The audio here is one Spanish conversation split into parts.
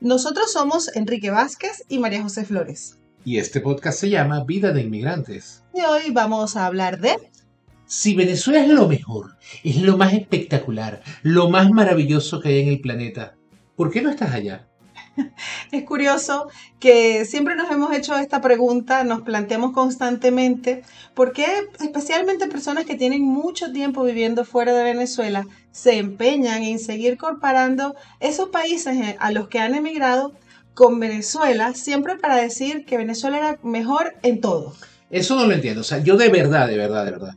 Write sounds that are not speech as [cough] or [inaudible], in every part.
Nosotros somos Enrique Vázquez y María José Flores. Y este podcast se llama Vida de Inmigrantes. Y hoy vamos a hablar de... Si Venezuela es lo mejor, es lo más espectacular, lo más maravilloso que hay en el planeta, ¿por qué no estás allá? [laughs] Es curioso que siempre nos hemos hecho esta pregunta, nos planteamos constantemente, ¿por qué especialmente personas que tienen mucho tiempo viviendo fuera de Venezuela se empeñan en seguir comparando esos países a los que han emigrado con Venezuela, siempre para decir que Venezuela era mejor en todo? Eso no lo entiendo, o sea, yo de verdad, de verdad, de verdad,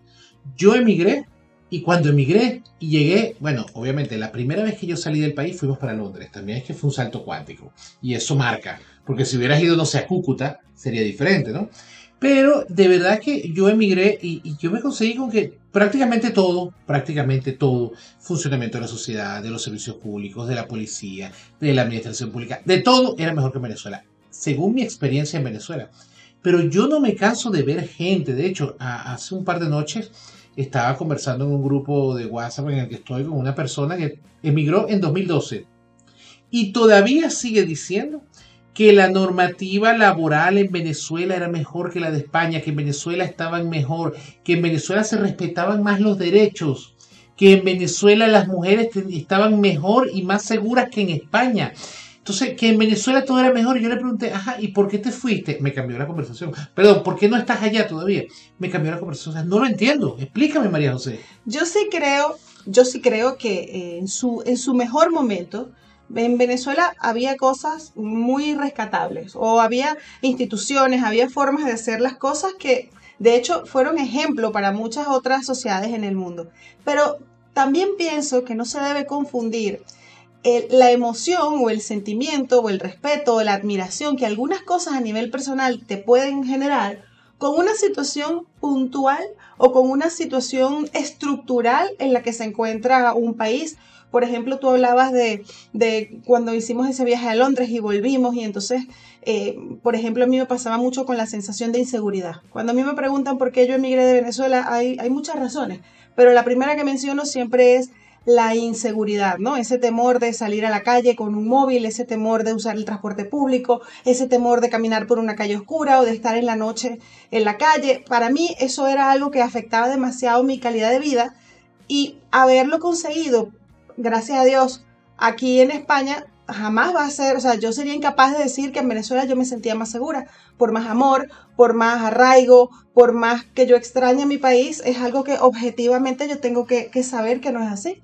yo emigré y cuando emigré y llegué, bueno, obviamente la primera vez que yo salí del país fuimos para Londres, también es que fue un salto cuántico. Y eso marca, porque si hubieras ido, no sé, a Cúcuta, sería diferente, ¿no? Pero de verdad que yo emigré y, yo me conseguí con que prácticamente todo, prácticamente todo, funcionamiento de la sociedad, de los servicios públicos, de la policía, de la administración pública, de todo era mejor que en Venezuela, según mi experiencia en Venezuela. Pero yo no me canso de ver gente, de hecho, hace un par de noches estaba conversando en un grupo de WhatsApp en el que estoy con una persona que emigró en 2012 y todavía sigue diciendo que la normativa laboral en Venezuela era mejor que la de España, que en Venezuela estaban mejor, que en Venezuela se respetaban más los derechos, que en Venezuela las mujeres estaban mejor y más seguras que en España. Entonces, que en Venezuela todo era mejor. Y yo le pregunté, ajá, ¿y por qué te fuiste? Me cambió la conversación. Perdón, ¿por qué no estás allá todavía? Me cambió la conversación. O sea, no lo entiendo. Explícame, María José. Yo sí creo, yo sí creo que eh, en, su, en su mejor momento, en Venezuela había cosas muy rescatables. O había instituciones, había formas de hacer las cosas que, de hecho, fueron ejemplo para muchas otras sociedades en el mundo. Pero también pienso que no se debe confundir la emoción o el sentimiento o el respeto o la admiración que algunas cosas a nivel personal te pueden generar con una situación puntual o con una situación estructural en la que se encuentra un país. Por ejemplo, tú hablabas de, cuando hicimos ese viaje a Londres y volvimos y entonces, eh, por ejemplo, a mí me pasaba mucho con la sensación de inseguridad. Cuando a mí me preguntan por qué yo emigré de Venezuela, hay, hay muchas razones, pero la primera que menciono siempre es la inseguridad, ¿no? Ese temor de salir a la calle con un móvil, ese temor de usar el transporte público, ese temor de caminar por una calle oscura o de estar en la noche en la calle. Para mí eso era algo que afectaba demasiado mi calidad de vida y haberlo conseguido, gracias a Dios, aquí en España jamás va a ser, o sea, yo sería incapaz de decir que en Venezuela yo me sentía más segura, por más amor, por más arraigo, por más que yo extrañe a mi país, es algo que objetivamente yo tengo que, que saber que no es así.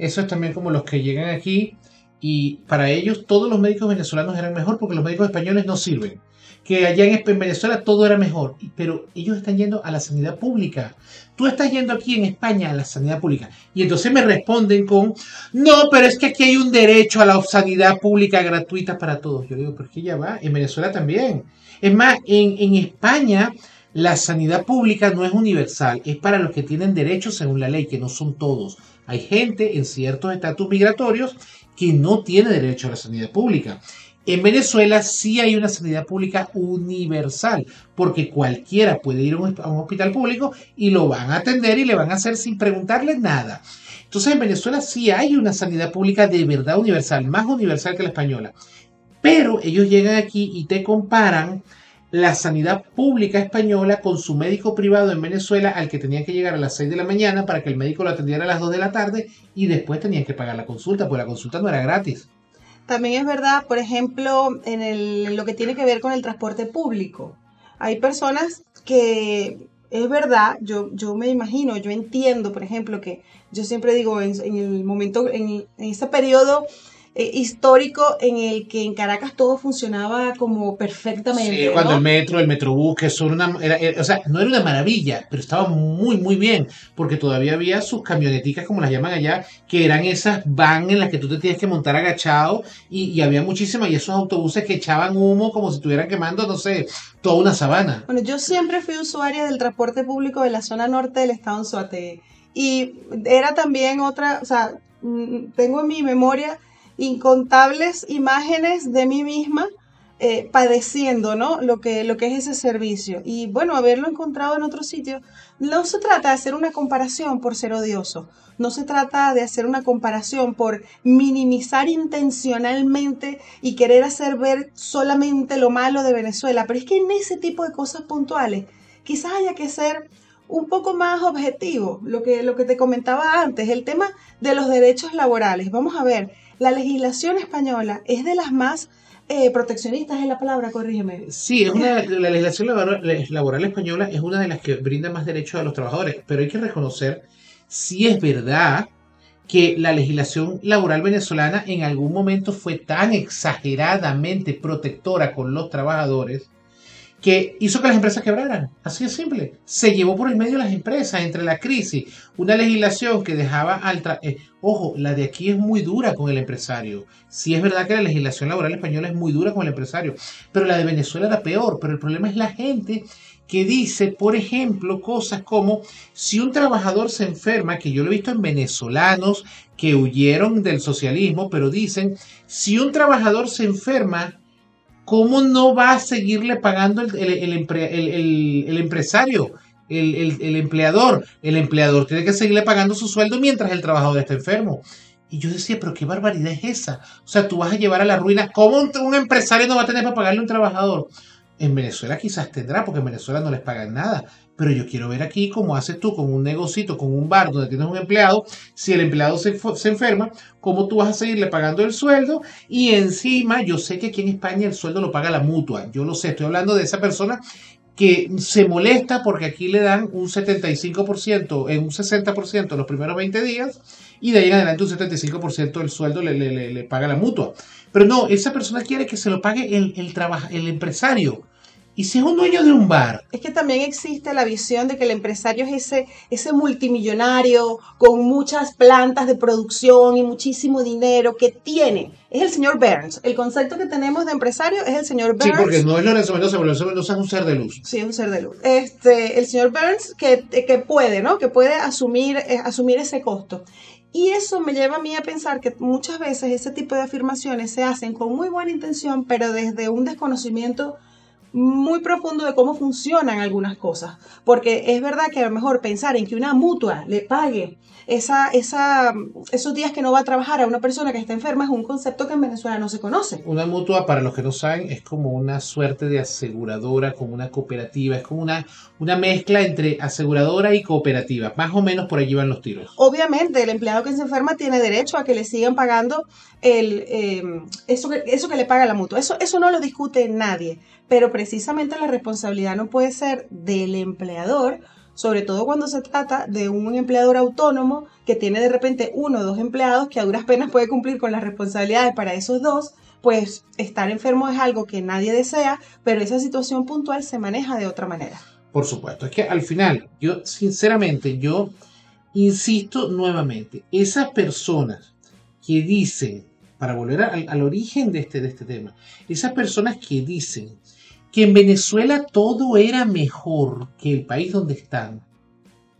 Eso es también como los que llegan aquí y para ellos todos los médicos venezolanos eran mejor porque los médicos españoles no sirven. Que allá en Venezuela todo era mejor, pero ellos están yendo a la sanidad pública. Tú estás yendo aquí en España a la sanidad pública. Y entonces me responden con, no, pero es que aquí hay un derecho a la sanidad pública gratuita para todos. Yo digo, es que ya va, en Venezuela también. Es más, en, en España la sanidad pública no es universal, es para los que tienen derechos según la ley, que no son todos. Hay gente en ciertos estatus migratorios que no tiene derecho a la sanidad pública. En Venezuela sí hay una sanidad pública universal, porque cualquiera puede ir a un, hospital público y lo van a atender y le van a hacer sin preguntarle nada. Entonces en Venezuela sí hay una sanidad pública de verdad universal, más universal que la española. Pero ellos llegan aquí y te comparan la sanidad pública española con su médico privado en Venezuela al que tenían que llegar a las 6 de la mañana para que el médico lo atendiera a las 2 de la tarde y después tenían que pagar la consulta, porque la consulta no era gratis. También es verdad, por ejemplo, en, lo que tiene que ver con el transporte público. Hay personas que, es verdad, yo, yo me imagino, yo entiendo, por ejemplo, que yo siempre digo, en, el momento, en, en ese periodo eh, histórico en el que en Caracas todo funcionaba como perfectamente. Sí, cuando el metro, el metrobús, que son una. o sea, no era una maravilla, pero estaba muy, muy bien, porque todavía había sus camioneticas, como las llaman allá, que eran esas van en las que tú te tienes que montar agachado, y, había muchísimas, y esos autobuses que echaban humo como si estuvieran quemando, no sé, toda una sabana. Bueno, yo siempre fui usuaria del transporte público de la zona norte del estado en Suate, y era también otra, o sea, mm, tengo en mi memoria incontables imágenes de mí misma eh, padeciendo, ¿no? Lo que, lo que es ese servicio. Y bueno, haberlo encontrado en otro sitio, no se trata de hacer una comparación por ser odioso, no se trata de hacer una comparación por minimizar intencionalmente y querer hacer ver solamente lo malo de Venezuela, pero es que en ese tipo de cosas puntuales quizás haya que ser un poco más objetivo, lo que, lo que te comentaba antes, el tema de los derechos laborales. Vamos a ver, la legislación española es de las más eh, proteccionistas, es la palabra, corrígeme. Sí, es una, la legislación laboral, española es una de las que brinda más derechos a los trabajadores, pero hay que reconocer si es verdad que la legislación laboral venezolana en algún momento fue tan exageradamente protectora con los trabajadores que hizo que las empresas quebraran. Así de simple. Se llevó por el medio las empresas entre la crisis. Una legislación que dejaba al... Eh, ojo, la de aquí es muy dura con el empresario. Sí es verdad que la legislación laboral española es muy dura con el empresario, pero la de Venezuela era peor. Pero el problema es la gente que dice, por ejemplo, cosas como si un trabajador se enferma, que yo lo he visto en venezolanos que huyeron del socialismo, pero dicen, si un trabajador se enferma, ¿cómo no va a seguirle pagando el, empresario? El, empleador. El empleador tiene que seguirle pagando su sueldo mientras el trabajador está enfermo. Y yo decía, pero qué barbaridad es esa. O sea, tú vas a llevar a la ruina. ¿Cómo un, empresario no va a tener para pagarle a un trabajador? En Venezuela quizás tendrá, porque en Venezuela no les pagan nada. Pero yo quiero ver aquí cómo haces tú con un negocito, con un bar donde tienes un empleado. Si el empleado se, enferma, cómo tú vas a seguirle pagando el sueldo. Y encima, yo sé que aquí en España el sueldo lo paga la mutua. Yo lo sé, estoy hablando de esa persona que se molesta porque aquí le dan un 75%, en un 60% los primeros 20 días y de ahí en adelante un 75% del sueldo le, le, paga la mutua. Pero no, esa persona quiere que se lo pague el, el, el empresario. Y si es un dueño de un bar. Es que también existe la visión de que el empresario es ese, ese multimillonario con muchas plantas de producción y muchísimo dinero que tiene. Es el señor Burns. El concepto que tenemos de empresario es el señor Burns. Sí, porque no es Lorenzo Mendoza, pero Lorenzo Mendoza es un ser de luz. Sí, es un ser de luz. Este, el señor Burns que, que puede, ¿no? Que puede asumir, eh, asumir ese costo. Y eso me lleva a mí a pensar que muchas veces ese tipo de afirmaciones se hacen con muy buena intención, pero desde un desconocimiento muy profundo de cómo funcionan algunas cosas. Porque es verdad que a lo mejor pensar en que una mutua le pague esa, esa, esos días que no va a trabajar a una persona que está enferma es un concepto que en Venezuela no se conoce. Una mutua, para los que no saben, es como una suerte de aseguradora, como una cooperativa, es como una, una mezcla entre aseguradora y cooperativa. Más o menos por allí van los tiros. Obviamente, el empleado que se enferma tiene derecho a que le sigan pagando el, eh, eso, que, eso que le paga la mutua. Eso, eso no lo discute nadie pero precisamente la responsabilidad no puede ser del empleador, sobre todo cuando se trata de un empleador autónomo que tiene de repente uno o dos empleados que a duras penas puede cumplir con las responsabilidades para esos dos, pues estar enfermo es algo que nadie desea, pero esa situación puntual se maneja de otra manera. Por supuesto, es que al final, yo sinceramente, yo insisto nuevamente, esas personas que dicen, para volver al, origen de este, de este tema, esas personas que dicen que en Venezuela todo era mejor que el país donde están.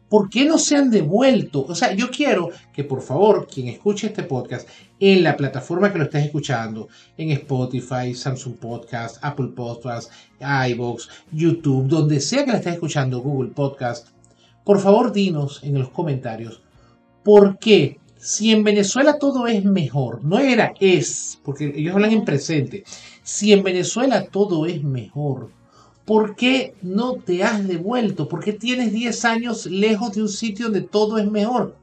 ¿Por qué no se han devuelto? O sea, yo quiero que por favor quien escuche este podcast en la plataforma que lo estés escuchando, en Spotify, Samsung Podcast, Apple Podcast, iBox, YouTube, donde sea que la estés escuchando, Google Podcast, por favor dinos en los comentarios por qué si en Venezuela todo es mejor, no era es, porque ellos hablan en presente, si en Venezuela todo es mejor, ¿por qué no te has devuelto? ¿Por qué tienes 10 años lejos de un sitio donde todo es mejor?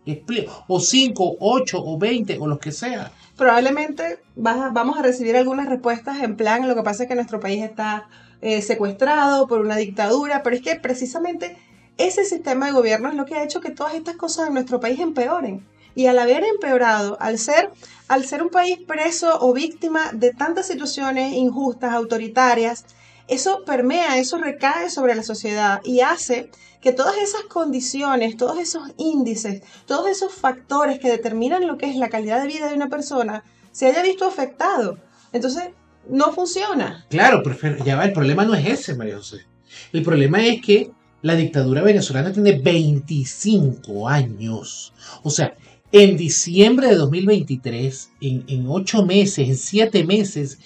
O 5, 8 o 20 o lo que sea. Probablemente vamos a recibir algunas respuestas en plan, lo que pasa es que nuestro país está eh, secuestrado por una dictadura, pero es que precisamente ese sistema de gobierno es lo que ha hecho que todas estas cosas en nuestro país empeoren. Y al haber empeorado, al ser, al ser un país preso o víctima de tantas situaciones injustas, autoritarias, eso permea, eso recae sobre la sociedad y hace que todas esas condiciones, todos esos índices, todos esos factores que determinan lo que es la calidad de vida de una persona, se haya visto afectado. Entonces, no funciona. Claro, pero ya va, el problema no es ese, María José. El problema es que la dictadura venezolana tiene 25 años. O sea, en diciembre de 2023, en, ocho meses, en siete meses,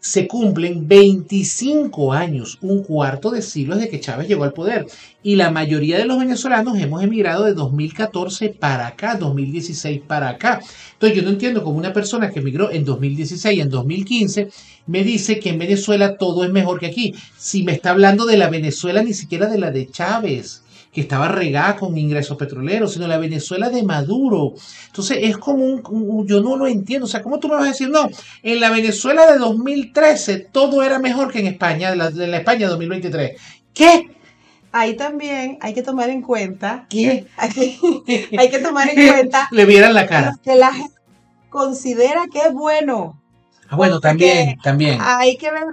se cumplen 25 años, un cuarto de siglo desde que Chávez llegó al poder. Y la mayoría de los venezolanos hemos emigrado de 2014 para acá, 2016 para acá. Entonces yo no entiendo cómo una persona que emigró en 2016 y en 2015 me dice que en Venezuela todo es mejor que aquí. Si me está hablando de la Venezuela, ni siquiera de la de Chávez que estaba regada con ingresos petroleros, sino la Venezuela de Maduro. Entonces es como un, yo no lo entiendo. O sea, ¿cómo tú me vas a decir, no, en la Venezuela de 2013 todo era mejor que en España, en la, la España de 2023? ¿Qué? Ahí también hay que tomar en cuenta. ¿Qué? [laughs] Hay que, hay que tomar en cuenta. [laughs] Le vieran la cara. Que la gente considera que es bueno. Ah, bueno, también, también. Hay que ver.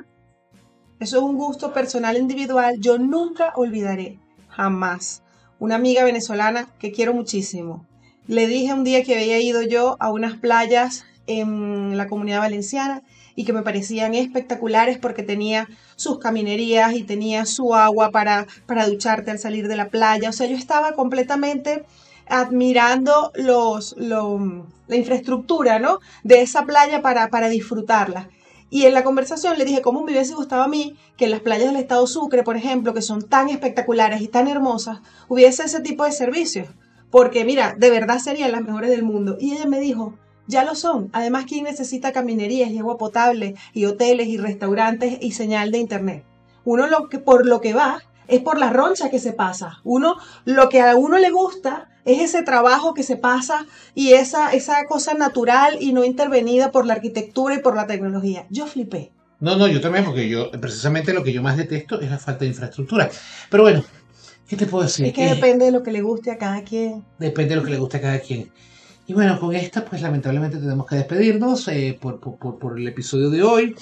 Eso es un gusto personal individual. Yo nunca olvidaré jamás. Una amiga venezolana que quiero muchísimo. Le dije un día que había ido yo a unas playas en la comunidad valenciana y que me parecían espectaculares porque tenía sus caminerías y tenía su agua para, para ducharte al salir de la playa. O sea, yo estaba completamente admirando los, la infraestructura ¿no? de esa playa para, para disfrutarla. Y en la conversación le dije cómo me hubiese gustado a mí que en las playas del estado Sucre, por ejemplo, que son tan espectaculares y tan hermosas, hubiese ese tipo de servicios. Porque mira, de verdad serían las mejores del mundo. Y ella me dijo, ya lo son. Además, ¿quién necesita caminerías y agua potable y hoteles y restaurantes y señal de internet? Uno lo que, por lo que va es por la roncha que se pasa. Uno, lo que a uno le gusta es ese trabajo que se pasa y esa, esa cosa natural y no intervenida por la arquitectura y por la tecnología. Yo flipé. No, no, yo también, porque yo, precisamente lo que yo más detesto es la falta de infraestructura. Pero bueno, ¿qué te puedo decir? Es que depende de lo que le guste a cada quien. Depende de lo que le guste a cada quien. Y bueno, con esta, pues lamentablemente tenemos que despedirnos eh, por, por, por el episodio de hoy.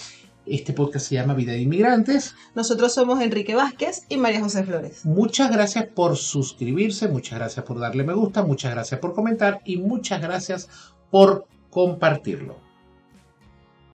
Este podcast se llama Vida de Inmigrantes. Nosotros somos Enrique Vázquez y María José Flores. Muchas gracias por suscribirse, muchas gracias por darle me gusta, muchas gracias por comentar y muchas gracias por compartirlo.